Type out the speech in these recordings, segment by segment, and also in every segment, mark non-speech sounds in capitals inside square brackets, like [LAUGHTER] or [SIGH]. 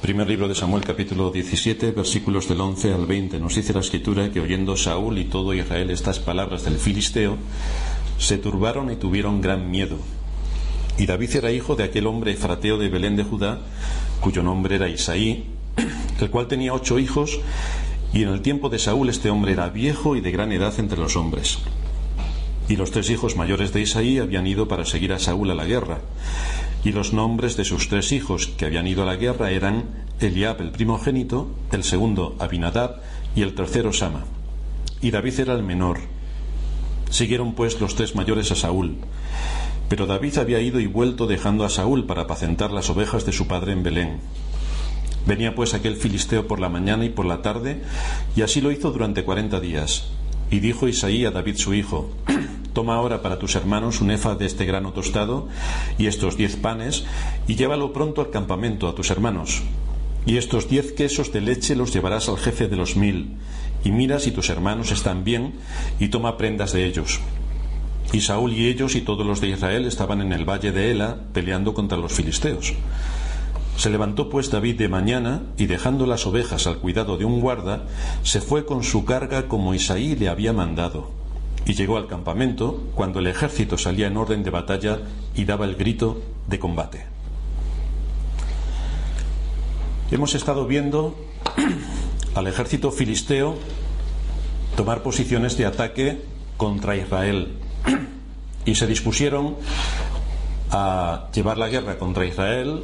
Primer libro de Samuel capítulo 17 versículos del 11 al 20 nos dice la escritura que oyendo Saúl y todo Israel estas palabras del filisteo, se turbaron y tuvieron gran miedo. Y David era hijo de aquel hombre efrateo de Belén de Judá, cuyo nombre era Isaí, [CLEARS THROAT] el cual tenía ocho hijos, y en el tiempo de Saúl este hombre era viejo y de gran edad entre los hombres. Y los tres hijos mayores de Isaí habían ido para seguir a Saúl a la guerra. Y los nombres de sus tres hijos que habían ido a la guerra eran Eliab el primogénito, el segundo Abinadab y el tercero Sama. Y David era el menor. Siguieron pues los tres mayores a Saúl. Pero David había ido y vuelto dejando a Saúl para apacentar las ovejas de su padre en Belén. Venía pues aquel filisteo por la mañana y por la tarde, y así lo hizo durante cuarenta días. Y dijo Isaí a David su hijo, Toma ahora para tus hermanos un efa de este grano tostado y estos diez panes, y llévalo pronto al campamento a tus hermanos. Y estos diez quesos de leche los llevarás al jefe de los mil, y mira si tus hermanos están bien, y toma prendas de ellos. Y Saúl y ellos y todos los de Israel estaban en el valle de Ela peleando contra los filisteos. Se levantó pues David de mañana y dejando las ovejas al cuidado de un guarda, se fue con su carga como Isaí le había mandado y llegó al campamento cuando el ejército salía en orden de batalla y daba el grito de combate. Hemos estado viendo [CLEARS THROAT] al ejército filisteo tomar posiciones de ataque contra Israel [CLEARS THROAT] y se dispusieron a llevar la guerra contra Israel,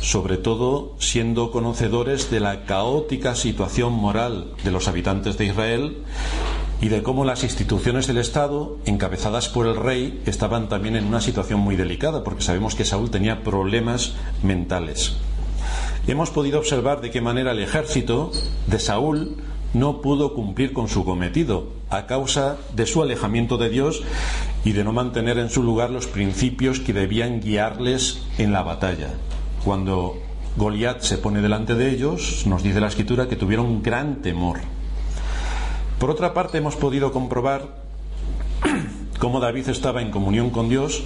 sobre todo siendo conocedores de la caótica situación moral de los habitantes de Israel y de cómo las instituciones del Estado, encabezadas por el rey, estaban también en una situación muy delicada, porque sabemos que Saúl tenía problemas mentales. Hemos podido observar de qué manera el ejército de Saúl no pudo cumplir con su cometido a causa de su alejamiento de Dios y de no mantener en su lugar los principios que debían guiarles en la batalla. Cuando Goliat se pone delante de ellos, nos dice la escritura que tuvieron gran temor. Por otra parte, hemos podido comprobar [CLEARS THROAT] cómo David estaba en comunión con Dios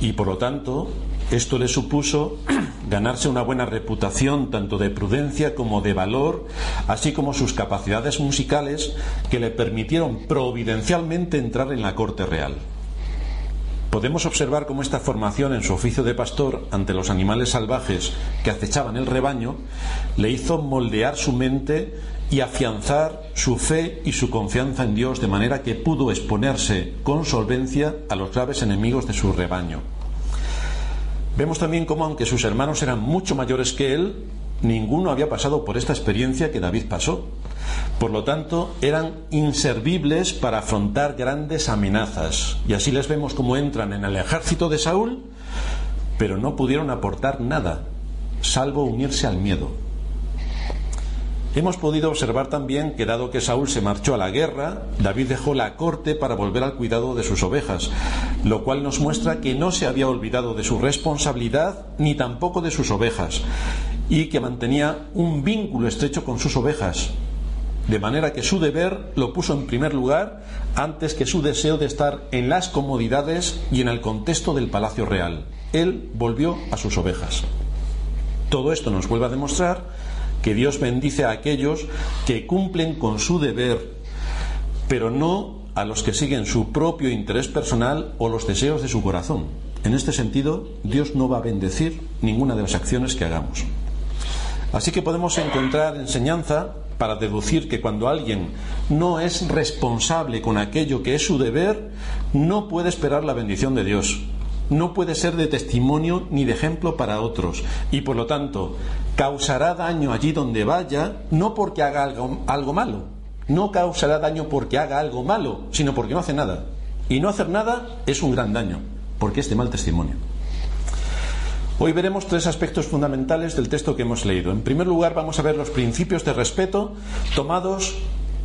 y por lo tanto esto le supuso [CLEARS THROAT] ganarse una buena reputación tanto de prudencia como de valor, así como sus capacidades musicales que le permitieron providencialmente entrar en la corte real. Podemos observar cómo esta formación en su oficio de pastor ante los animales salvajes que acechaban el rebaño le hizo moldear su mente y afianzar su fe y su confianza en Dios de manera que pudo exponerse con solvencia a los graves enemigos de su rebaño. Vemos también cómo aunque sus hermanos eran mucho mayores que él, ninguno había pasado por esta experiencia que David pasó. Por lo tanto, eran inservibles para afrontar grandes amenazas. Y así les vemos cómo entran en el ejército de Saúl, pero no pudieron aportar nada, salvo unirse al miedo. Hemos podido observar también que dado que Saúl se marchó a la guerra, David dejó la corte para volver al cuidado de sus ovejas, lo cual nos muestra que no se había olvidado de su responsabilidad ni tampoco de sus ovejas, y que mantenía un vínculo estrecho con sus ovejas, de manera que su deber lo puso en primer lugar antes que su deseo de estar en las comodidades y en el contexto del palacio real. Él volvió a sus ovejas. Todo esto nos vuelve a demostrar que Dios bendice a aquellos que cumplen con su deber, pero no a los que siguen su propio interés personal o los deseos de su corazón. En este sentido, Dios no va a bendecir ninguna de las acciones que hagamos. Así que podemos encontrar enseñanza para deducir que cuando alguien no es responsable con aquello que es su deber, no puede esperar la bendición de Dios no puede ser de testimonio ni de ejemplo para otros y por lo tanto causará daño allí donde vaya no porque haga algo, algo, malo, no causará daño porque haga algo malo, sino porque no hace nada. Y no hacer nada es un gran daño, porque es de mal testimonio. Hoy veremos tres aspectos fundamentales del texto que hemos leído. En primer lugar, vamos a ver los principios de respeto tomados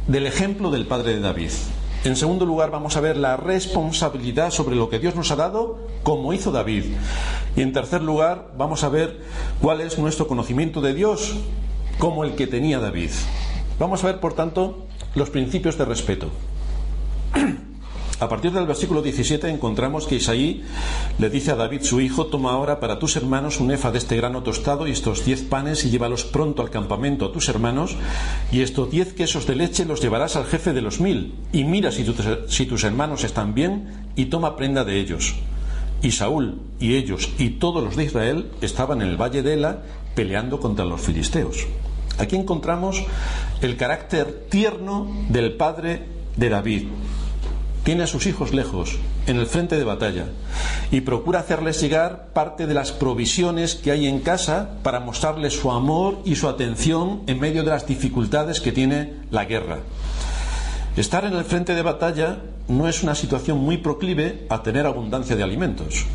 del ejemplo del padre de David. En segundo lugar, vamos a ver la responsabilidad sobre lo que Dios nos ha dado, como hizo David. Y en tercer lugar, vamos a ver cuál es nuestro conocimiento de Dios, como el que tenía David. Vamos a ver, por tanto, los principios de respeto. A partir del versículo 17 encontramos que Isaí le dice a David su hijo, toma ahora para tus hermanos un efa de este grano tostado y estos diez panes y llévalos pronto al campamento a tus hermanos y estos diez quesos de leche los llevarás al jefe de los mil y mira si, si tus hermanos están bien y toma prenda de ellos. Y Saúl y ellos y todos los de Israel estaban en el valle de Ela peleando contra los filisteos. Aquí encontramos el carácter tierno del padre de David. Tiene a sus hijos lejos, en el frente de batalla, y procura hacerles llegar parte de las provisiones que hay en casa para mostrarles su amor y su atención en medio de las dificultades que tiene la guerra. Estar en el frente de batalla no es una situación muy proclive a tener abundancia de alimentos.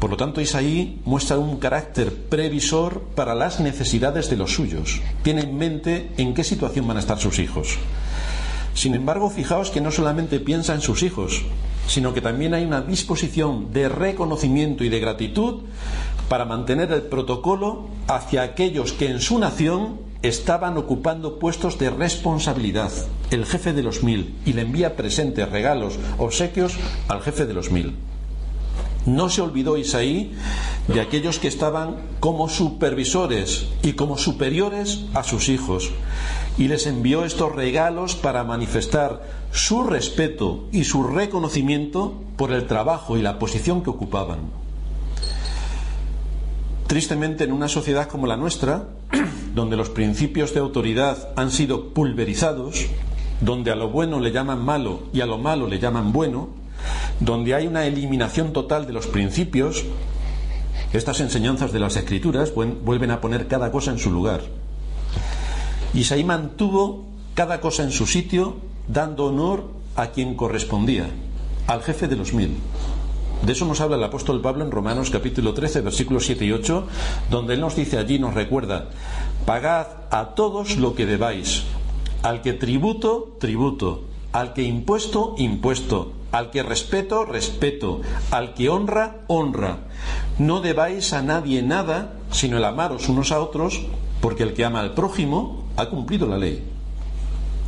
Por lo tanto, Isaí muestra un carácter previsor para las necesidades de los suyos. Tiene en mente en qué situación van a estar sus hijos. Sin embargo, fijaos que no solamente piensa en sus hijos, sino que también hay una disposición de reconocimiento y de gratitud para mantener el protocolo hacia aquellos que en su nación estaban ocupando puestos de responsabilidad, el jefe de los mil, y le envía presentes, regalos, obsequios al jefe de los mil. No se olvidó Isaí de aquellos que estaban como supervisores y como superiores a sus hijos y les envió estos regalos para manifestar su respeto y su reconocimiento por el trabajo y la posición que ocupaban. Tristemente, en una sociedad como la nuestra, [CLEARS THROAT] donde los principios de autoridad han sido pulverizados, donde a lo bueno le llaman malo y a lo malo le llaman bueno, donde hay una eliminación total de los principios, estas enseñanzas de las escrituras vuelven a poner cada cosa en su lugar. Isaí mantuvo cada cosa en su sitio, dando honor a quien correspondía, al jefe de los mil. De eso nos habla el apóstol Pablo en Romanos capítulo 13, versículos 7 y 8, donde él nos dice allí, nos recuerda, pagad a todos lo que debáis, al que tributo, tributo, al que impuesto, impuesto, al que respeto, respeto, al que honra, honra. No debáis a nadie nada, sino el amaros unos a otros, porque el que ama al prójimo ha cumplido la ley.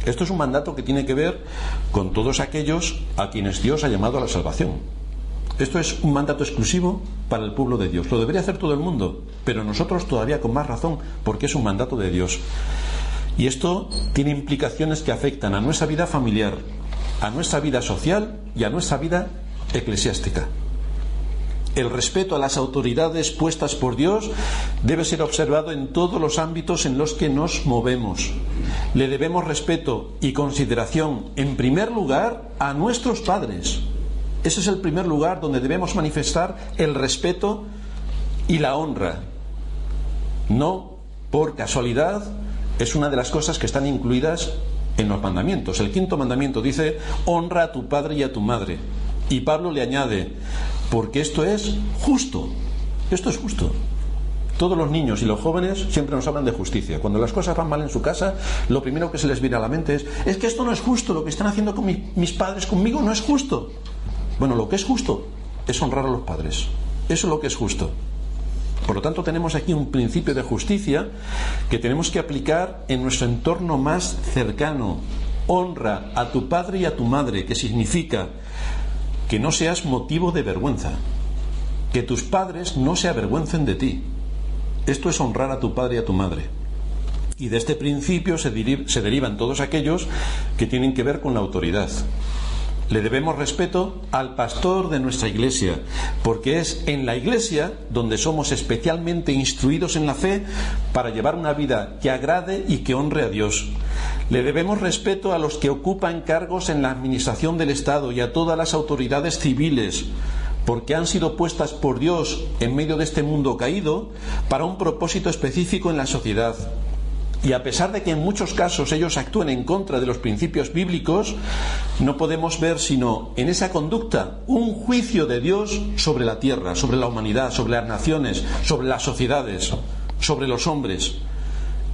Esto es un mandato que tiene que ver con todos aquellos a quienes Dios ha llamado a la salvación. Esto es un mandato exclusivo para el pueblo de Dios. Lo debería hacer todo el mundo, pero nosotros todavía con más razón, porque es un mandato de Dios. Y esto tiene implicaciones que afectan a nuestra vida familiar, a nuestra vida social y a nuestra vida eclesiástica. El respeto a las autoridades puestas por Dios debe ser observado en todos los ámbitos en los que nos movemos. Le debemos respeto y consideración, en primer lugar, a nuestros padres. Ese es el primer lugar donde debemos manifestar el respeto y la honra. No por casualidad es una de las cosas que están incluidas en los mandamientos. El quinto mandamiento dice, honra a tu padre y a tu madre. Y Pablo le añade, porque esto es justo. Esto es justo. Todos los niños y los jóvenes siempre nos hablan de justicia. Cuando las cosas van mal en su casa, lo primero que se les viene a la mente es, es que esto no es justo, lo que están haciendo con mis padres conmigo no es justo. Bueno, lo que es justo es honrar a los padres. Eso es lo que es justo. Por lo tanto, tenemos aquí un principio de justicia que tenemos que aplicar en nuestro entorno más cercano. Honra a tu padre y a tu madre, que significa que no seas motivo de vergüenza, que tus padres no se avergüencen de ti. Esto es honrar a tu padre y a tu madre. Y de este principio se, derivan todos aquellos que tienen que ver con la autoridad. Le debemos respeto al pastor de nuestra iglesia, porque es en la iglesia donde somos especialmente instruidos en la fe para llevar una vida que agrade y que honre a Dios. Le debemos respeto a los que ocupan cargos en la administración del Estado y a todas las autoridades civiles, porque han sido puestas por Dios en medio de este mundo caído para un propósito específico en la sociedad. Y a pesar de que en muchos casos ellos actúen en contra de los principios bíblicos, no podemos ver sino en esa conducta un juicio de Dios sobre la tierra, sobre la humanidad, sobre las naciones, sobre las sociedades, sobre los hombres.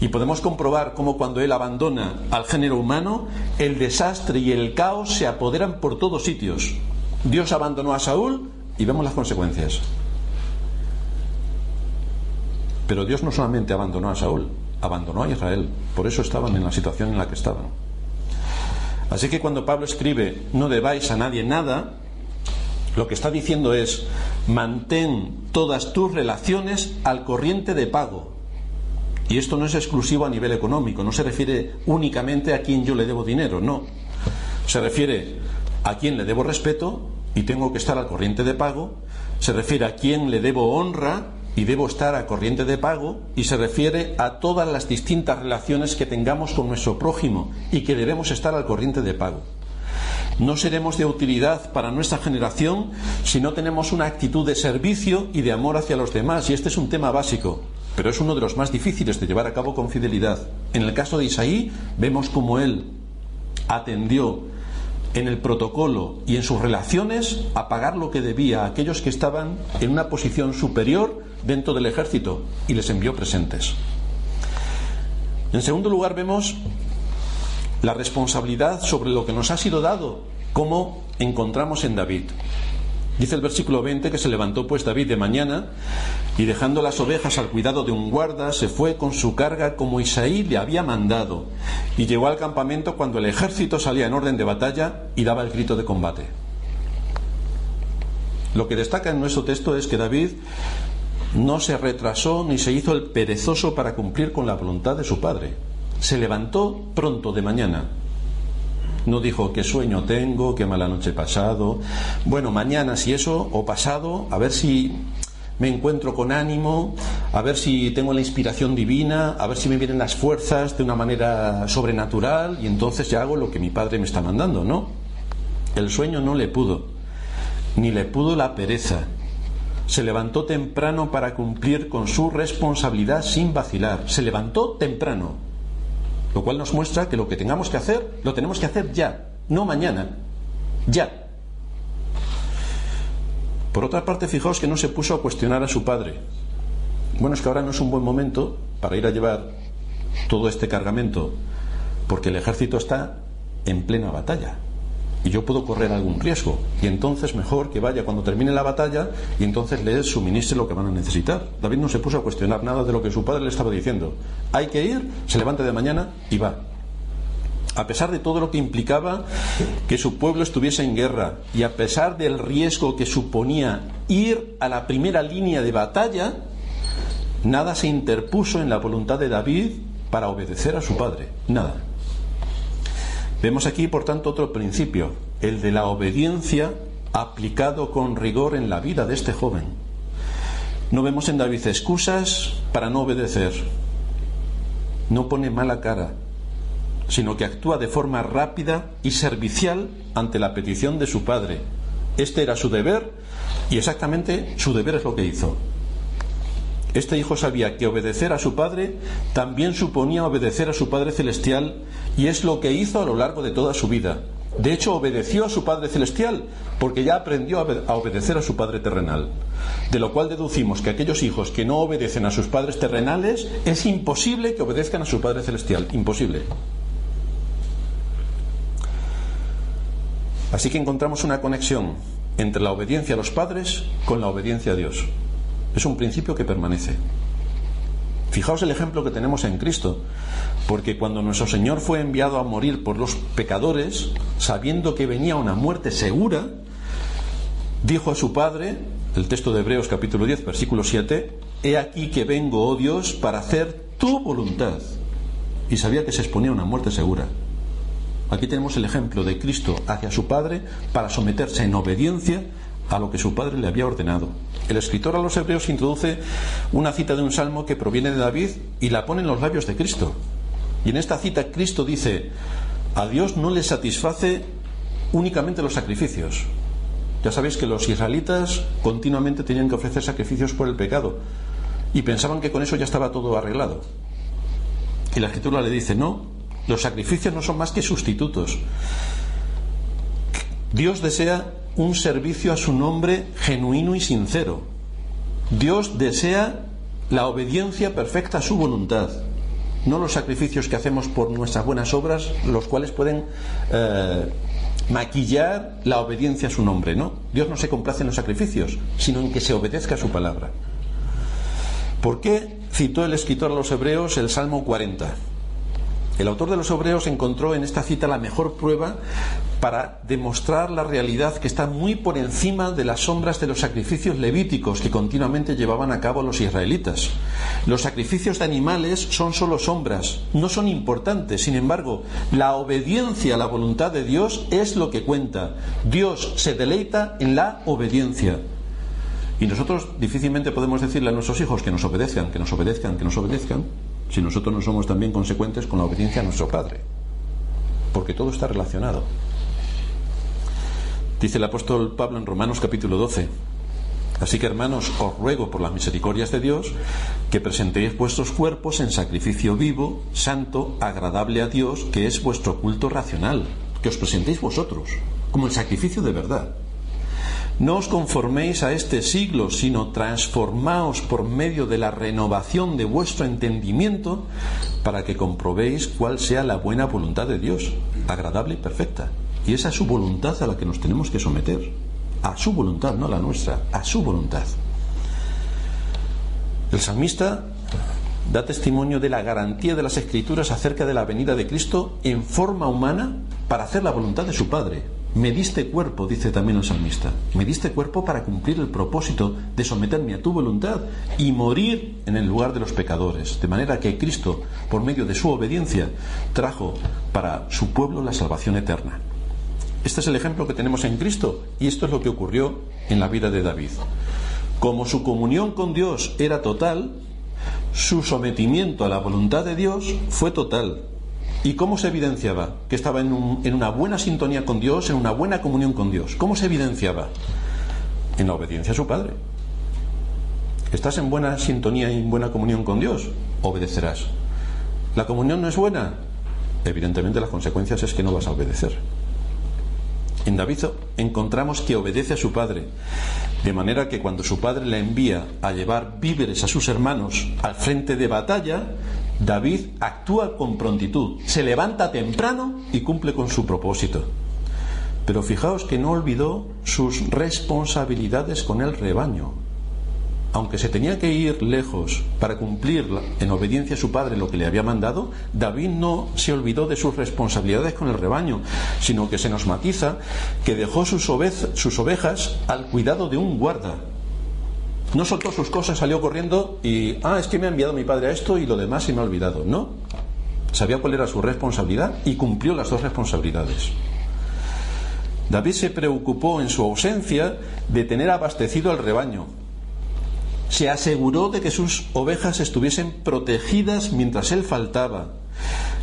Y podemos comprobar cómo cuando Él abandona al género humano, el desastre y el caos se apoderan por todos sitios. Dios abandonó a Saúl y vemos las consecuencias. Pero Dios no solamente abandonó a Saúl, abandonó a Israel. Por eso estaban en la situación en la que estaban. Así que cuando Pablo escribe no debáis a nadie nada, lo que está diciendo es mantén todas tus relaciones al corriente de pago. Y esto no es exclusivo a nivel económico, no se refiere únicamente a quien yo le debo dinero, no. Se refiere a quien le debo respeto y tengo que estar al corriente de pago, se refiere a quien le debo honra y debo estar a corriente de pago y se refiere a todas las distintas relaciones que tengamos con nuestro prójimo y que debemos estar al corriente de pago. No seremos de utilidad para nuestra generación si no tenemos una actitud de servicio y de amor hacia los demás. Y este es un tema básico, pero es uno de los más difíciles de llevar a cabo con fidelidad. En el caso de Isaí, vemos cómo él atendió en el protocolo y en sus relaciones a pagar lo que debía a aquellos que estaban en una posición superior dentro del ejército y les envió presentes. En segundo lugar vemos la responsabilidad sobre lo que nos ha sido dado, como encontramos en David. Dice el versículo 20 que se levantó pues David de mañana y dejando las ovejas al cuidado de un guarda, se fue con su carga como Isaí le había mandado y llegó al campamento cuando el ejército salía en orden de batalla y daba el grito de combate. Lo que destaca en nuestro texto es que David no se retrasó ni se hizo el perezoso para cumplir con la voluntad de su padre. Se levantó pronto de mañana. No dijo qué sueño tengo, qué mala noche he pasado. Bueno, mañana si eso, o pasado, a ver si me encuentro con ánimo, a ver si tengo la inspiración divina, a ver si me vienen las fuerzas de una manera sobrenatural y entonces ya hago lo que mi padre me está mandando, ¿no? El sueño no le pudo, ni le pudo la pereza, se levantó temprano para cumplir con su responsabilidad sin vacilar. Se levantó temprano. Lo cual nos muestra que lo que tengamos que hacer, lo tenemos que hacer ya, no mañana. Ya. Por otra parte, fijaos que no se puso a cuestionar a su padre. Bueno, es que ahora no es un buen momento para ir a llevar todo este cargamento, porque el ejército está en plena batalla y yo puedo correr algún riesgo. Y entonces mejor que vaya cuando termine la batalla y entonces les suministre lo que van a necesitar. David no se puso a cuestionar nada de lo que su padre le estaba diciendo. Hay que ir, se levanta de mañana y va. A pesar de todo lo que implicaba que su pueblo estuviese en guerra y a pesar del riesgo que suponía ir a la primera línea de batalla, nada se interpuso en la voluntad de David para obedecer a su padre. Nada. Vemos aquí, por tanto, otro principio, el de la obediencia aplicado con rigor en la vida de este joven. No vemos en David excusas para no obedecer. No pone mala cara, sino que actúa de forma rápida y servicial ante la petición de su padre. Este era su deber y exactamente su deber es lo que hizo. Este hijo sabía que obedecer a su padre también suponía obedecer a su Padre Celestial y es lo que hizo a lo largo de toda su vida. De hecho, obedeció a su Padre Celestial porque ya aprendió a obedecer a su Padre terrenal. De lo cual deducimos que aquellos hijos que no obedecen a sus padres terrenales es imposible que obedezcan a su Padre Celestial. Imposible. Así que encontramos una conexión entre la obediencia a los padres con la obediencia a Dios. Es un principio que permanece. Fijaos el ejemplo que tenemos en Cristo, porque cuando nuestro Señor fue enviado a morir por los pecadores, sabiendo que venía una muerte segura, dijo a su Padre, el texto de Hebreos capítulo 10, versículo 7, He aquí que vengo, oh Dios, para hacer tu voluntad. Y sabía que se exponía a una muerte segura. Aquí tenemos el ejemplo de Cristo hacia su Padre para someterse en obediencia a lo que su padre le había ordenado. El escritor a los hebreos introduce una cita de un salmo que proviene de David y la pone en los labios de Cristo. Y en esta cita Cristo dice, a Dios no le satisface únicamente los sacrificios. Ya sabéis que los israelitas continuamente tenían que ofrecer sacrificios por el pecado y pensaban que con eso ya estaba todo arreglado. Y la escritura le dice, no, los sacrificios no son más que sustitutos. Dios desea un servicio a su nombre genuino y sincero. Dios desea la obediencia perfecta a su voluntad, no los sacrificios que hacemos por nuestras buenas obras, los cuales pueden eh, maquillar la obediencia a su nombre, ¿no? Dios no se complace en los sacrificios, sino en que se obedezca a su palabra. ¿Por qué citó el escritor a los hebreos el Salmo 40? El autor de los Hebreos encontró en esta cita la mejor prueba para demostrar la realidad que está muy por encima de las sombras de los sacrificios levíticos que continuamente llevaban a cabo los israelitas. Los sacrificios de animales son solo sombras, no son importantes. Sin embargo, la obediencia a la voluntad de Dios es lo que cuenta. Dios se deleita en la obediencia. Y nosotros difícilmente podemos decirle a nuestros hijos que nos obedezcan, que nos obedezcan, que nos obedezcan, si nosotros no somos también consecuentes con la obediencia a nuestro Padre. Porque todo está relacionado. Dice el apóstol Pablo en Romanos capítulo 12. Así que hermanos, os ruego por las misericordias de Dios que presentéis vuestros cuerpos en sacrificio vivo, santo, agradable a Dios, que es vuestro culto racional, que os presentéis vosotros, como el sacrificio de verdad. No os conforméis a este siglo, sino transformaos por medio de la renovación de vuestro entendimiento para que comprobéis cuál sea la buena voluntad de Dios, agradable y perfecta. Y esa es su voluntad a la que nos tenemos que someter. A su voluntad, no a la nuestra, a su voluntad. El salmista da testimonio de la garantía de las escrituras acerca de la venida de Cristo en forma humana para hacer la voluntad de su Padre, me diste cuerpo, dice también el salmista, me diste cuerpo para cumplir el propósito de someterme a tu voluntad y morir en el lugar de los pecadores, de manera que Cristo, por medio de su obediencia, trajo para su pueblo la salvación eterna. Este es el ejemplo que tenemos en Cristo y esto es lo que ocurrió en la vida de David. Como su comunión con Dios era total, su sometimiento a la voluntad de Dios fue total, ¿Y cómo se evidenciaba que estaba en, una buena sintonía con Dios, en una buena comunión con Dios? ¿Cómo se evidenciaba? En la obediencia a su Padre. ¿Estás en buena sintonía y en buena comunión con Dios? Obedecerás. ¿La comunión no es buena? Evidentemente las consecuencias es que no vas a obedecer. En David encontramos que obedece a su padre, de manera que cuando su padre le envía a llevar víveres a sus hermanos al frente de batalla, David actúa con prontitud, se levanta temprano y cumple con su propósito. Pero fijaos que no olvidó sus responsabilidades con el rebaño. Aunque se tenía que ir lejos para cumplir en obediencia a su padre lo que le había mandado, David no se olvidó de sus responsabilidades con el rebaño, sino que se nos matiza que dejó sus, sus ovejas al cuidado de un guarda, no soltó sus cosas, salió corriendo y, ah, es que me ha enviado mi padre a esto y lo demás se me ha olvidado. No. Sabía cuál era su responsabilidad y cumplió las dos responsabilidades. David se preocupó en su ausencia de tener abastecido al rebaño. Se aseguró de que sus ovejas estuviesen protegidas mientras él faltaba.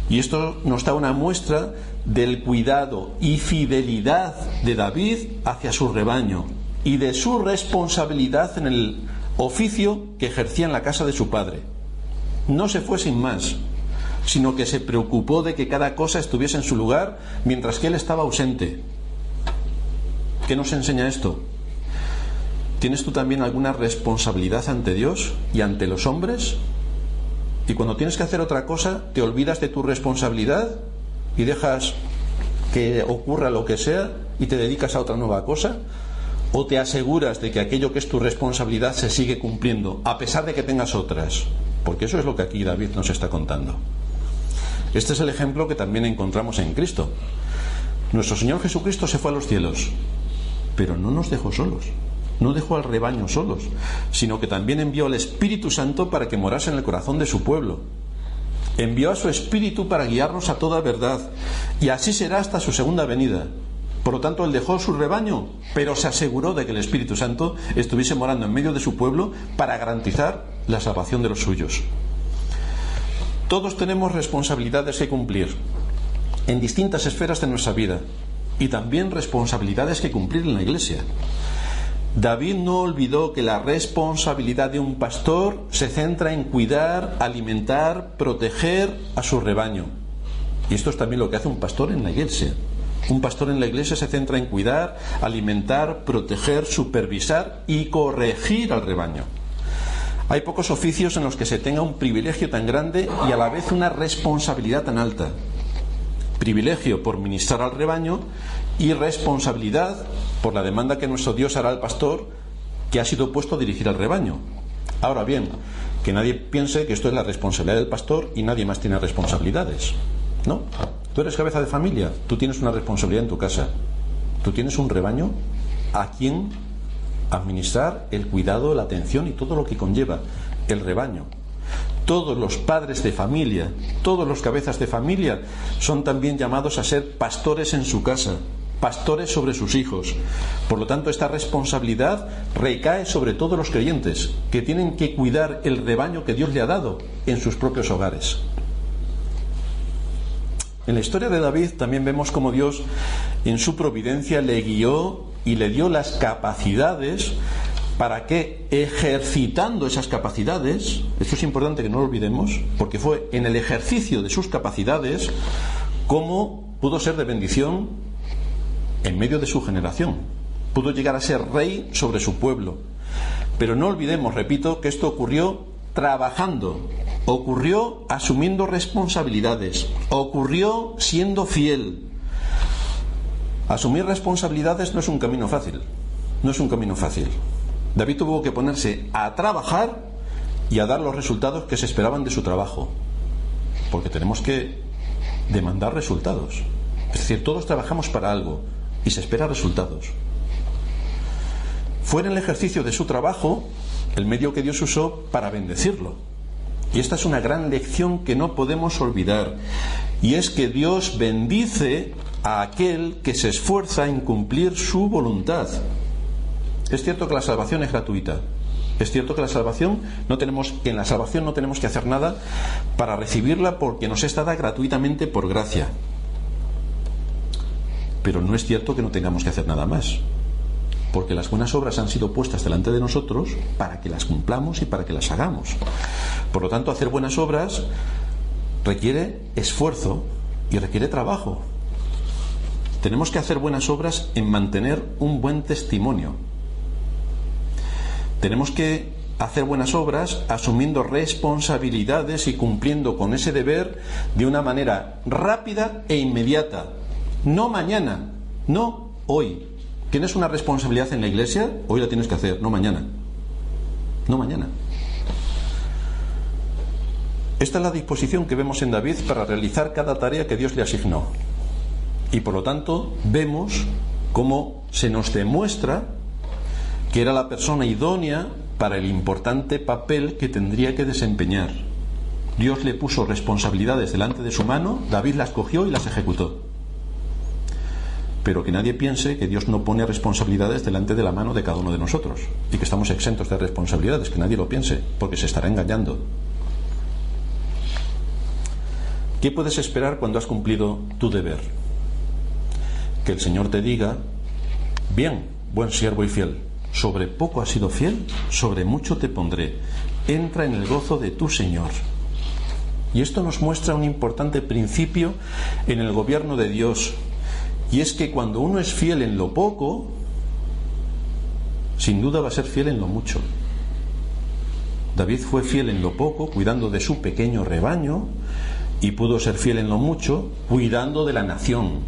Y esto nos da una muestra del cuidado y fidelidad de David hacia su rebaño y de su responsabilidad en el oficio que ejercía en la casa de su padre. No se fue sin más, sino que se preocupó de que cada cosa estuviese en su lugar mientras que él estaba ausente. ¿Qué nos enseña esto? ¿Tienes tú también alguna responsabilidad ante Dios y ante los hombres? Y cuando tienes que hacer otra cosa, te olvidas de tu responsabilidad y dejas que ocurra lo que sea y te dedicas a otra nueva cosa o te aseguras de que aquello que es tu responsabilidad se sigue cumpliendo, a pesar de que tengas otras. Porque eso es lo que aquí David nos está contando. Este es el ejemplo que también encontramos en Cristo. Nuestro Señor Jesucristo se fue a los cielos, pero no nos dejó solos. No dejó al rebaño solos, sino que también envió al Espíritu Santo para que morase en el corazón de su pueblo. Envió a su Espíritu para guiarnos a toda verdad, y así será hasta su segunda venida. Por lo tanto, él dejó su rebaño, pero se aseguró de que el Espíritu Santo estuviese morando en medio de su pueblo para garantizar la salvación de los suyos. Todos tenemos responsabilidades que cumplir en distintas esferas de nuestra vida y también responsabilidades que cumplir en la iglesia. David no olvidó que la responsabilidad de un pastor se centra en cuidar, alimentar, proteger a su rebaño. Y esto es también lo que hace un pastor en la iglesia. Un pastor en la iglesia se centra en cuidar, alimentar, proteger, supervisar y corregir al rebaño. Hay pocos oficios en los que se tenga un privilegio tan grande y a la vez una responsabilidad tan alta. Privilegio por ministrar al rebaño y responsabilidad por la demanda que nuestro Dios hará al pastor que ha sido puesto a dirigir al rebaño. Ahora bien, que nadie piense que esto es la responsabilidad del pastor y nadie más tiene responsabilidades. No, tú eres cabeza de familia, tú tienes una responsabilidad en tu casa, tú tienes un rebaño a quien administrar el cuidado, la atención y todo lo que conlleva el rebaño. Todos los padres de familia, todos los cabezas de familia son también llamados a ser pastores en su casa, pastores sobre sus hijos. Por lo tanto, esta responsabilidad recae sobre todos los creyentes, que tienen que cuidar el rebaño que Dios le ha dado en sus propios hogares. En la historia de David también vemos cómo Dios en su providencia le guió y le dio las capacidades para que ejercitando esas capacidades, esto es importante que no lo olvidemos, porque fue en el ejercicio de sus capacidades como pudo ser de bendición en medio de su generación, pudo llegar a ser rey sobre su pueblo. Pero no olvidemos, repito, que esto ocurrió trabajando, ocurrió asumiendo responsabilidades, ocurrió siendo fiel. Asumir responsabilidades no es un camino fácil, no es un camino fácil. David tuvo que ponerse a trabajar y a dar los resultados que se esperaban de su trabajo, porque tenemos que demandar resultados. Es decir, todos trabajamos para algo y se espera resultados. Fue en el ejercicio de su trabajo el medio que Dios usó para bendecirlo. Y esta es una gran lección que no podemos olvidar. Y es que Dios bendice a aquel que se esfuerza en cumplir su voluntad. Es cierto que la salvación es gratuita. Es cierto que la salvación no tenemos que en la salvación no tenemos que hacer nada para recibirla porque nos es dada gratuitamente por gracia. Pero no es cierto que no tengamos que hacer nada más porque las buenas obras han sido puestas delante de nosotros para que las cumplamos y para que las hagamos. Por lo tanto, hacer buenas obras requiere esfuerzo y requiere trabajo. Tenemos que hacer buenas obras en mantener un buen testimonio. Tenemos que hacer buenas obras asumiendo responsabilidades y cumpliendo con ese deber de una manera rápida e inmediata. No mañana, no hoy, ¿Tienes una responsabilidad en la iglesia? Hoy la tienes que hacer, no mañana. No mañana. Esta es la disposición que vemos en David para realizar cada tarea que Dios le asignó. Y por lo tanto vemos cómo se nos demuestra que era la persona idónea para el importante papel que tendría que desempeñar. Dios le puso responsabilidades delante de su mano, David las cogió y las ejecutó pero que nadie piense que Dios no pone responsabilidades delante de la mano de cada uno de nosotros y que estamos exentos de responsabilidades, que nadie lo piense, porque se estará engañando. ¿Qué puedes esperar cuando has cumplido tu deber? Que el Señor te diga, bien, buen siervo y fiel, sobre poco has sido fiel, sobre mucho te pondré, entra en el gozo de tu Señor. Y esto nos muestra un importante principio en el gobierno de Dios y es que cuando uno es fiel en lo poco, sin duda va a ser fiel en lo mucho. David fue fiel en lo poco, cuidando de su pequeño rebaño, y pudo ser fiel en lo mucho, cuidando de la nación.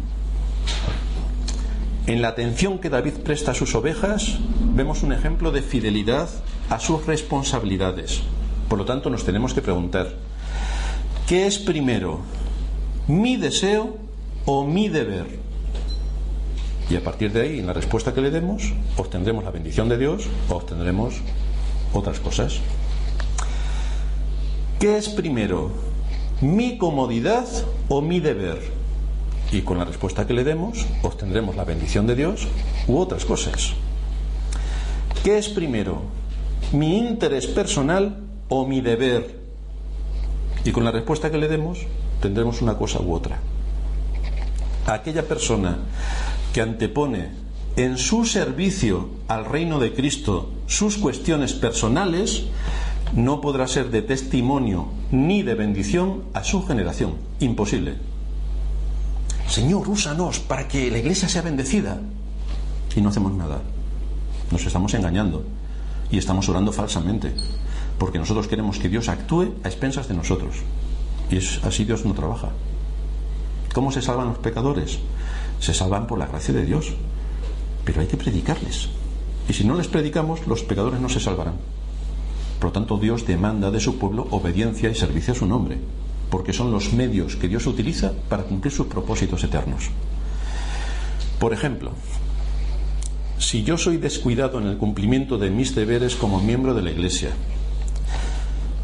En la atención que David presta a sus ovejas, vemos un ejemplo de fidelidad a sus responsabilidades. Por lo tanto, nos tenemos que preguntar, ¿qué es primero, mi deseo o mi deber? Y a partir de ahí, en la respuesta que le demos, obtendremos la bendición de Dios o obtendremos otras cosas. ¿Qué es primero? ¿Mi comodidad o mi deber? Y con la respuesta que le demos, obtendremos la bendición de Dios u otras cosas. ¿Qué es primero? ¿Mi interés personal o mi deber? Y con la respuesta que le demos, tendremos una cosa u otra. Aquella persona que antepone en su servicio al reino de Cristo sus cuestiones personales, no podrá ser de testimonio ni de bendición a su generación. Imposible. Señor, úsanos para que la iglesia sea bendecida. Y no hacemos nada. Nos estamos engañando y estamos orando falsamente. Porque nosotros queremos que Dios actúe a expensas de nosotros. Y es, así Dios no trabaja. ¿Cómo se salvan los pecadores? Se salvan por la gracia de Dios. Pero hay que predicarles. Y si no les predicamos, los pecadores no se salvarán. Por lo tanto, Dios demanda de su pueblo obediencia y servicio a su nombre. porque son los medios que Dios utiliza para cumplir sus propósitos eternos. Por ejemplo, si yo soy descuidado en el cumplimiento de mis deberes como miembro de la Iglesia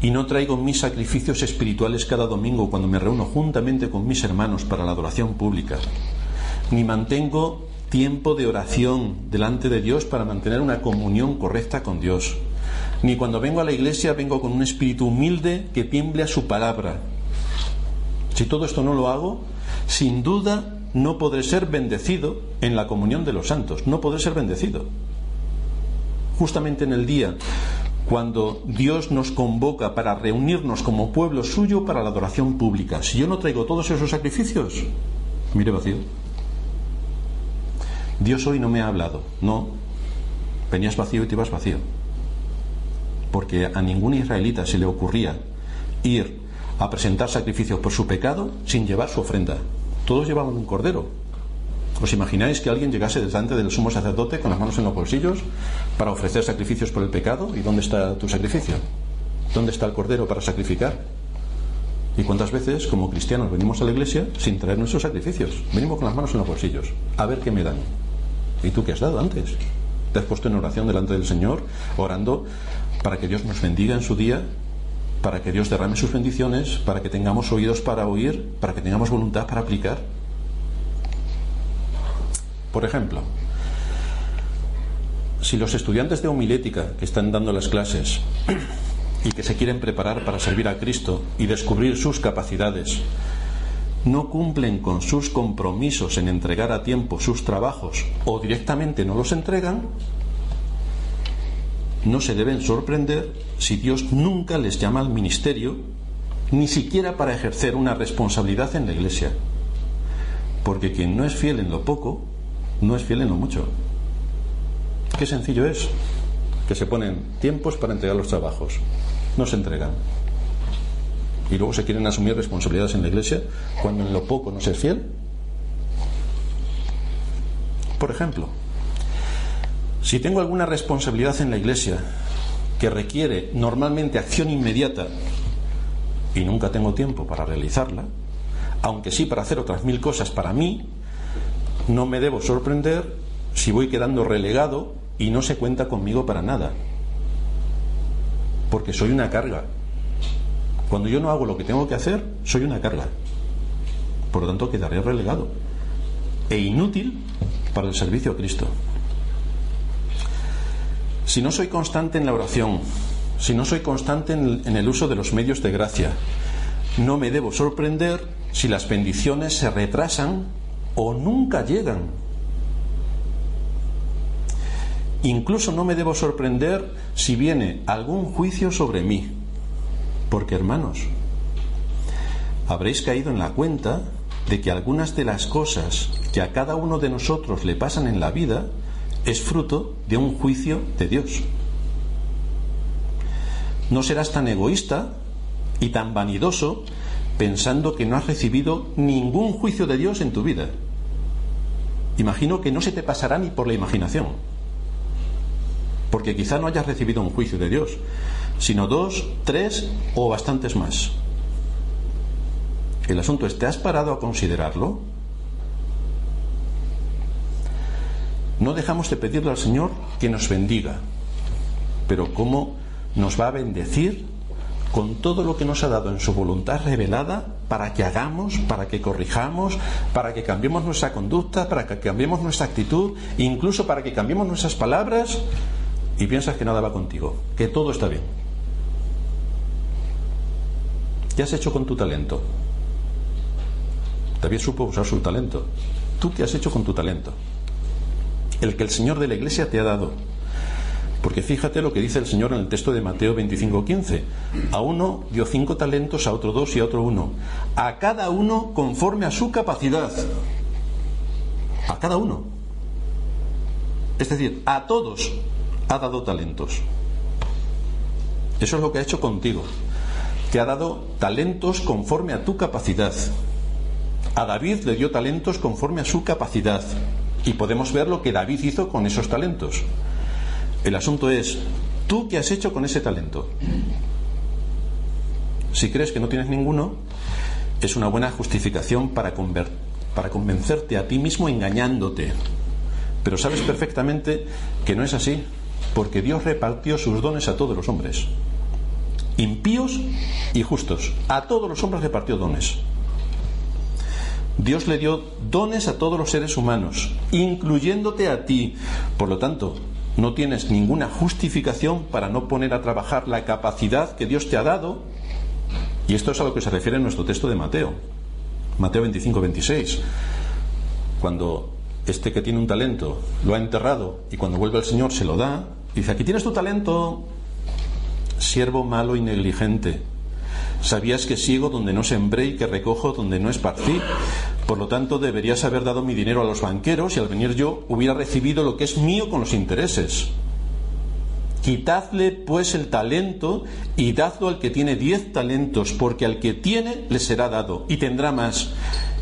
y no traigo mis sacrificios espirituales cada domingo cuando me reúno juntamente con mis hermanos para la adoración pública, ni mantengo tiempo de oración delante de Dios para mantener una comunión correcta con Dios, ni cuando vengo a la iglesia vengo con un espíritu humilde que tiemble a su palabra. Si todo esto no lo hago, sin duda no podré ser bendecido en la comunión de los santos, no podré ser bendecido. Justamente en el día cuando Dios nos convoca para reunirnos como pueblo suyo para la adoración pública. Si yo no traigo todos esos sacrificios, mire vacío. Dios hoy no me ha hablado, no. Venías vacío y te ibas vacío porque a ningún israelita se le ocurría ir a presentar sacrificios por su pecado sin llevar su ofrenda. Todos llevaban un cordero. ¿Os imagináis que alguien llegase delante del sumo sacerdote con las manos en los bolsillos para ofrecer sacrificios por el pecado? ¿Y dónde está tu sacrificio? ¿Dónde está el cordero para sacrificar? ¿Y cuántas veces, como cristianos, venimos a la iglesia sin traer nuestros sacrificios? Venimos con las manos en los bolsillos. A ver qué me dan. ¿Y tú qué has dado antes? ¿Te has puesto en oración delante del Señor, orando para que Dios nos bendiga en su día, para que Dios derrame sus bendiciones, para que tengamos oídos para oír, para que tengamos voluntad para aplicar. Por ejemplo, si los estudiantes de homilética que están dando las clases y que se quieren preparar para servir a Cristo y descubrir sus capacidades, no cumplen con sus compromisos en entregar a tiempo sus trabajos o directamente no los entregan, no se deben sorprender si Dios nunca les llama al ministerio, ni siquiera para ejercer una responsabilidad en la iglesia. Porque quien no es fiel en lo poco, no es fiel en lo mucho. Qué sencillo es que se ponen tiempos para entregar los trabajos. No se entregan. Y luego se quieren asumir responsabilidades en la iglesia cuando en lo poco no se es fiel. Por ejemplo, si tengo alguna responsabilidad en la iglesia que requiere normalmente acción inmediata y nunca tengo tiempo para realizarla, aunque sí para hacer otras mil cosas para mí, no me debo sorprender si voy quedando relegado y no se cuenta conmigo para nada. Porque soy una carga. Cuando yo no hago lo que tengo que hacer, soy una carga. Por lo tanto, quedaré relegado e inútil para el servicio a Cristo. Si no soy constante en la oración, si no soy constante en el uso de los medios de gracia, no me debo sorprender si las bendiciones se retrasan o nunca llegan. Incluso no me debo sorprender si viene algún juicio sobre mí. Porque, hermanos, habréis caído en la cuenta de que algunas de las cosas que a cada uno de nosotros le pasan en la vida es fruto de un juicio de Dios. No serás tan egoísta y tan vanidoso pensando que no has recibido ningún juicio de Dios en tu vida. Imagino que no se te pasará ni por la imaginación, porque quizá no hayas recibido un juicio de Dios, sino dos, tres o bastantes más. El asunto es, ¿te has parado a considerarlo? No dejamos de pedirle al Señor que nos bendiga, pero ¿cómo nos va a bendecir con todo lo que nos ha dado en su voluntad revelada para que hagamos, para que corrijamos, para que cambiemos nuestra conducta, para que cambiemos nuestra actitud, incluso para que cambiemos nuestras palabras y piensas que nada va contigo, que todo está bien. ¿Qué has hecho con tu talento? David supo usar su talento. ¿Tú qué has hecho con tu talento? el que el Señor de la Iglesia te ha dado. Porque fíjate lo que dice el Señor en el texto de Mateo 25:15. A uno dio cinco talentos, a otro dos y a otro uno. A cada uno conforme a su capacidad. A cada uno. Es decir, a todos ha dado talentos. Eso es lo que ha hecho contigo. Te ha dado talentos conforme a tu capacidad. A David le dio talentos conforme a su capacidad. Y podemos ver lo que David hizo con esos talentos. El asunto es, ¿tú qué has hecho con ese talento? Si crees que no tienes ninguno, es una buena justificación para, para convencerte a ti mismo engañándote. Pero sabes perfectamente que no es así, porque Dios repartió sus dones a todos los hombres, impíos y justos. A todos los hombres repartió dones. Dios le dio dones a todos los seres humanos, incluyéndote a ti. Por lo tanto, no tienes ninguna justificación para no poner a trabajar la capacidad que Dios te ha dado. Y esto es a lo que se refiere en nuestro texto de Mateo. Mateo 25, 26. Cuando este que tiene un talento lo ha enterrado y cuando vuelve el Señor se lo da, dice, aquí tienes tu talento, siervo malo y negligente. Sabías que sigo donde no sembré y que recojo donde no esparcí. Por lo tanto, deberías haber dado mi dinero a los banqueros y al venir yo hubiera recibido lo que es mío con los intereses. Quitadle pues el talento y dadlo al que tiene diez talentos, porque al que tiene le será dado y tendrá más,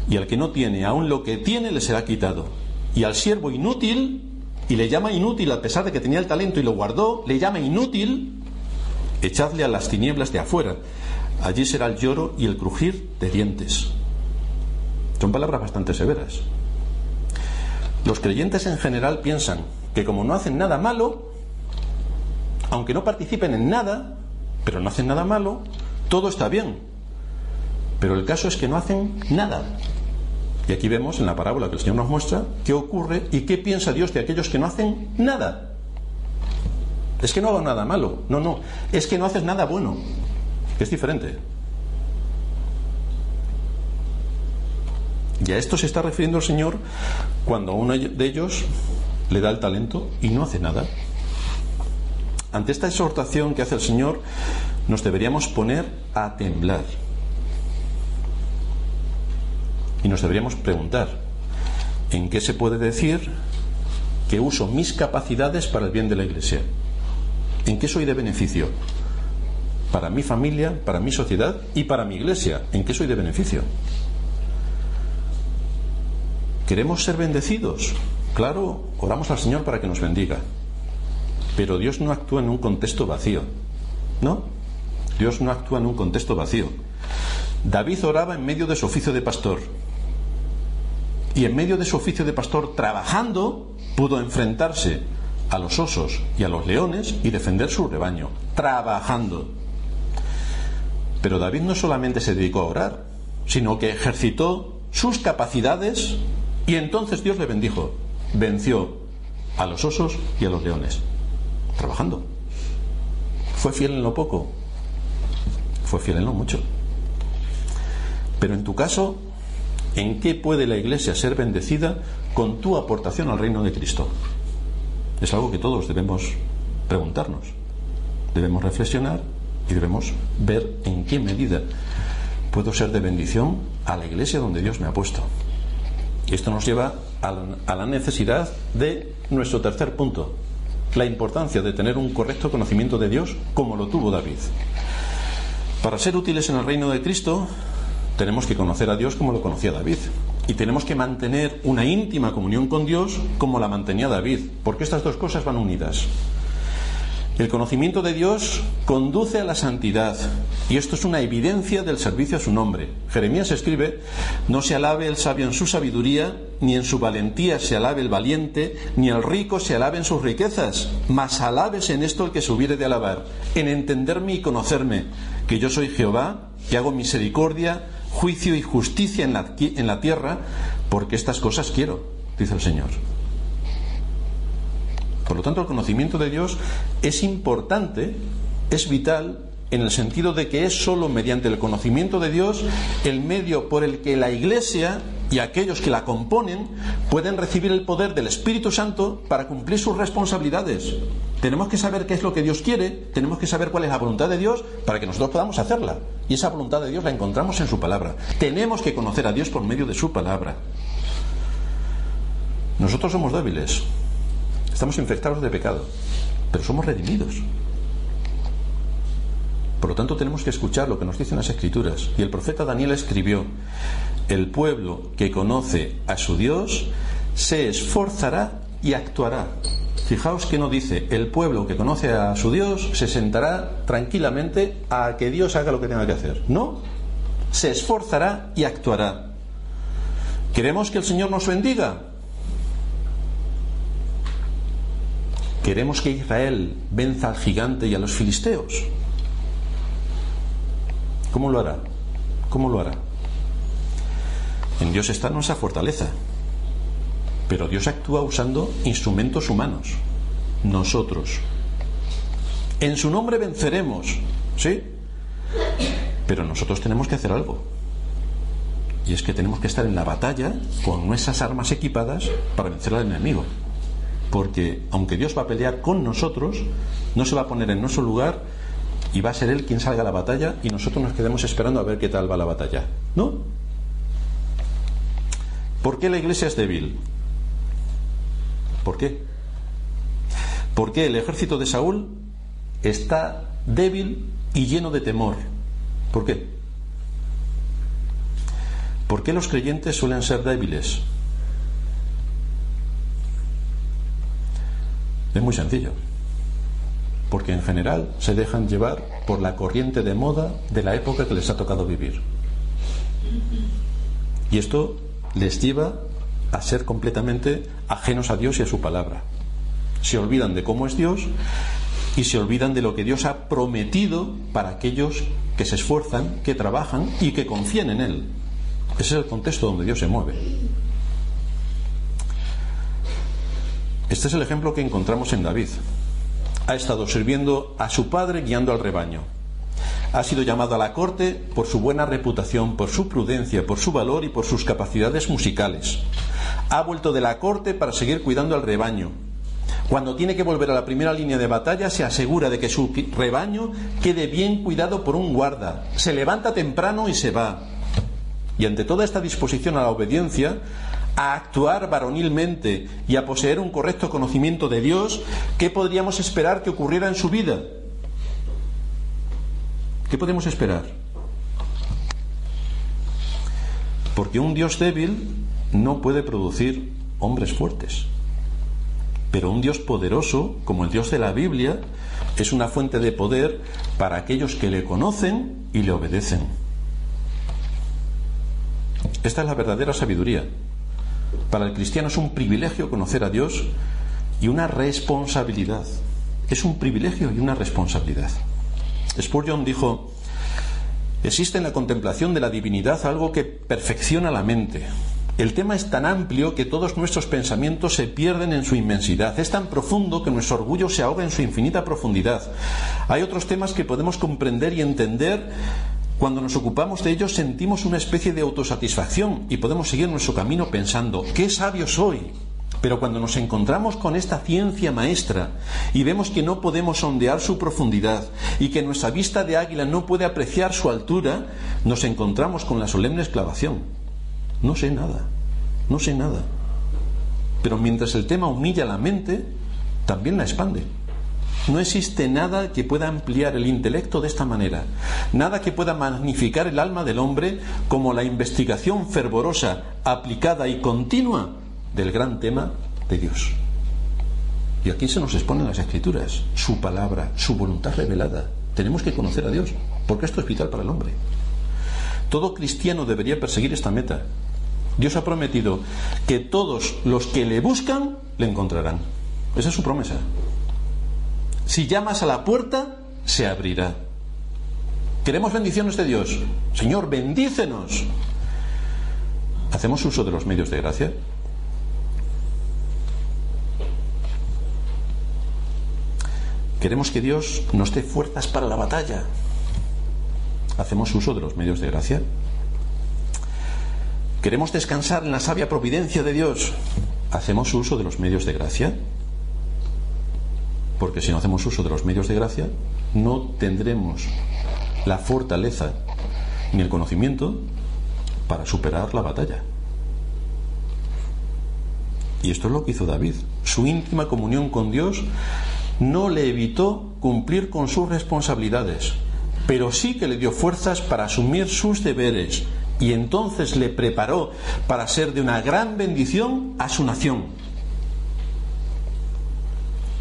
y al que no tiene, aún lo que tiene le será quitado. Y al siervo inútil, y le llama inútil a pesar de que tenía el talento y lo guardó, le llama inútil, echadle a las tinieblas de afuera, allí será el lloro y el crujir de dientes. Son palabras bastante severas. Los creyentes en general piensan que como no hacen nada malo, aunque no participen en nada, pero no hacen nada malo, todo está bien. Pero el caso es que no hacen nada. Y aquí vemos en la parábola que el Señor nos muestra qué ocurre y qué piensa Dios de aquellos que no hacen nada. Es que no hago nada malo. No, no. Es que no haces nada bueno. es diferente. Y a esto se está refiriendo el Señor cuando a uno de ellos le da el talento y no hace nada. Ante esta exhortación que hace el Señor, nos deberíamos poner a temblar. Y nos deberíamos preguntar, ¿en qué se puede decir que uso mis capacidades para el bien de la Iglesia? ¿En qué soy de beneficio? Para mi familia, para mi sociedad y para mi Iglesia. ¿En qué soy de beneficio? ¿Queremos ser bendecidos? Claro, oramos al Señor para que nos bendiga. Pero Dios no actúa en un contexto vacío. ¿No? Dios no actúa en un contexto vacío. David oraba en medio de su oficio de pastor. Y en medio de su oficio de pastor, trabajando, pudo enfrentarse a los osos y a los leones y defender su rebaño. Trabajando. Pero David no solamente se dedicó a orar, sino que ejercitó sus capacidades y entonces Dios le bendijo. Venció a los osos y a los leones. Trabajando. ¿Fue fiel en lo poco? Fue fiel en lo mucho. Pero en tu caso, ¿en qué puede la iglesia ser bendecida con tu aportación al reino de Cristo? Es algo que todos debemos preguntarnos. Debemos reflexionar y debemos ver en qué medida puedo ser de bendición a la iglesia donde Dios me ha puesto. Y esto nos lleva a la necesidad de nuestro tercer punto, la importancia de tener un correcto conocimiento de Dios como lo tuvo David. Para ser útiles en el reino de Cristo, tenemos que conocer a Dios como lo conocía David. Y tenemos que mantener una íntima comunión con Dios como la mantenía David, porque estas dos cosas van unidas. El conocimiento de Dios conduce a la santidad y esto es una evidencia del servicio a su nombre. Jeremías escribe, no se alabe el sabio en su sabiduría, ni en su valentía se alabe el valiente, ni el rico se alabe en sus riquezas, mas alabes en esto el que se hubiere de alabar, en entenderme y conocerme, que yo soy Jehová, que hago misericordia, juicio y justicia en la, en la tierra, porque estas cosas quiero, dice el Señor. Por lo tanto, el conocimiento de Dios es importante, es vital, en el sentido de que es sólo mediante el conocimiento de Dios el medio por el que la Iglesia y aquellos que la componen pueden recibir el poder del Espíritu Santo para cumplir sus responsabilidades. Tenemos que saber qué es lo que Dios quiere, tenemos que saber cuál es la voluntad de Dios para que nosotros podamos hacerla. Y esa voluntad de Dios la encontramos en su palabra. Tenemos que conocer a Dios por medio de su palabra. Nosotros somos débiles, Estamos infectados de pecado, pero somos redimidos. Por lo tanto, tenemos que escuchar lo que nos dicen las Escrituras. Y el profeta Daniel escribió, el pueblo que conoce a su Dios se esforzará y actuará. Fijaos que no dice, el pueblo que conoce a su Dios se sentará tranquilamente a que Dios haga lo que tenga que hacer. No, se esforzará y actuará. ¿Queremos que el Señor nos bendiga? ¿Queremos que Israel venza al gigante y a los filisteos? ¿Cómo lo hará? ¿Cómo lo hará? En Dios está nuestra fortaleza. Pero Dios actúa usando instrumentos humanos. Nosotros. En su nombre venceremos. ¿Sí? Pero nosotros tenemos que hacer algo. Y es que tenemos que estar en la batalla con nuestras armas equipadas para vencer al enemigo. Porque aunque Dios va a pelear con nosotros, no se va a poner en nuestro lugar y va a ser Él quien salga a la batalla y nosotros nos quedemos esperando a ver qué tal va la batalla. ¿No? ¿Por qué la iglesia es débil? ¿Por qué? Porque el ejército de Saúl está débil y lleno de temor. ¿Por qué? ¿Por qué los creyentes suelen ser débiles? Es muy sencillo. Porque en general se dejan llevar por la corriente de moda de la época que les ha tocado vivir. Y esto les lleva a ser completamente ajenos a Dios y a su palabra. Se olvidan de cómo es Dios y se olvidan de lo que Dios ha prometido para aquellos que se esfuerzan, que trabajan y que confían en Él. Ese es el contexto donde Dios se mueve. Este es el ejemplo que encontramos en David. Ha estado sirviendo a su padre guiando al rebaño. Ha sido llamado a la corte por su buena reputación, por su prudencia, por su valor y por sus capacidades musicales ha vuelto de la corte para seguir cuidando al rebaño. Cuando tiene que volver a la primera línea de batalla, se asegura de que su rebaño quede bien cuidado por un guarda. Se levanta temprano y se va. Y ante toda esta disposición a la obediencia, a actuar varonilmente y a poseer un correcto conocimiento de Dios, ¿qué podríamos esperar que ocurriera en su vida? ¿Qué podemos esperar? Porque un Dios débil no puede producir hombres fuertes. Pero un Dios poderoso, como el Dios de la Biblia, es una fuente de poder para aquellos que le conocen y le obedecen. Esta es la verdadera sabiduría. Para el cristiano es un privilegio conocer a Dios y una responsabilidad. Es un privilegio y una responsabilidad. Spurgeon dijo, existe en la contemplación de la divinidad algo que perfecciona la mente, el tema es tan amplio que todos nuestros pensamientos se pierden en su inmensidad. Es tan profundo que nuestro orgullo se ahoga en su infinita profundidad. Hay otros temas que podemos comprender y entender. Cuando nos ocupamos de ellos sentimos una especie de autosatisfacción y podemos seguir nuestro camino pensando, qué sabio soy. Pero cuando nos encontramos con esta ciencia maestra y vemos que no podemos sondear su profundidad y que nuestra vista de águila no puede apreciar su altura, nos encontramos con la solemne exclamación. No sé nada, no sé nada. Pero mientras el tema humilla la mente, también la expande. No existe nada que pueda ampliar el intelecto de esta manera, nada que pueda magnificar el alma del hombre como la investigación fervorosa, aplicada y continua del gran tema de Dios. Y aquí se nos exponen las escrituras, su palabra, su voluntad revelada. Tenemos que conocer a Dios, porque esto es vital para el hombre. Todo cristiano debería perseguir esta meta, Dios ha prometido que todos los que le buscan le encontrarán. Esa es su promesa. Si llamas a la puerta, se abrirá. Queremos bendiciones de Dios. Señor, bendícenos. ¿Hacemos uso de los medios de gracia? Queremos que Dios nos dé fuerzas para la batalla. ¿Hacemos uso de los medios de gracia? ¿Queremos descansar en la sabia providencia de Dios? ¿Hacemos uso de los medios de gracia? Porque si no hacemos uso de los medios de gracia, no tendremos la fortaleza ni el conocimiento para superar la batalla. Y esto es lo que hizo David. Su íntima comunión con Dios no le evitó cumplir con sus responsabilidades, pero sí que le dio fuerzas para asumir sus deberes y entonces le preparó para ser de una gran bendición a su nación.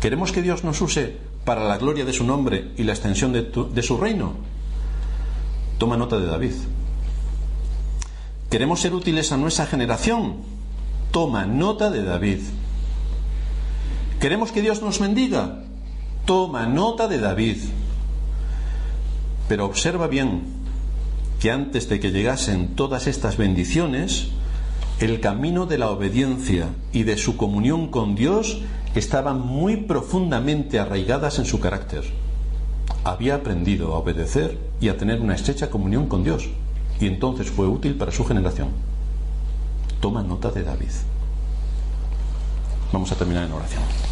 ¿Queremos que Dios nos use para la gloria de su nombre y la extensión de, su reino? Toma nota de David. ¿Queremos ser útiles a nuestra generación? Toma nota de David. ¿Queremos que Dios nos bendiga? Toma nota de David. Pero observa bien que antes de que llegasen todas estas bendiciones, el camino de la obediencia y de su comunión con Dios estaban muy profundamente arraigadas en su carácter. Había aprendido a obedecer y a tener una estrecha comunión con Dios, y entonces fue útil para su generación. Toma nota de David. Vamos a terminar en oración.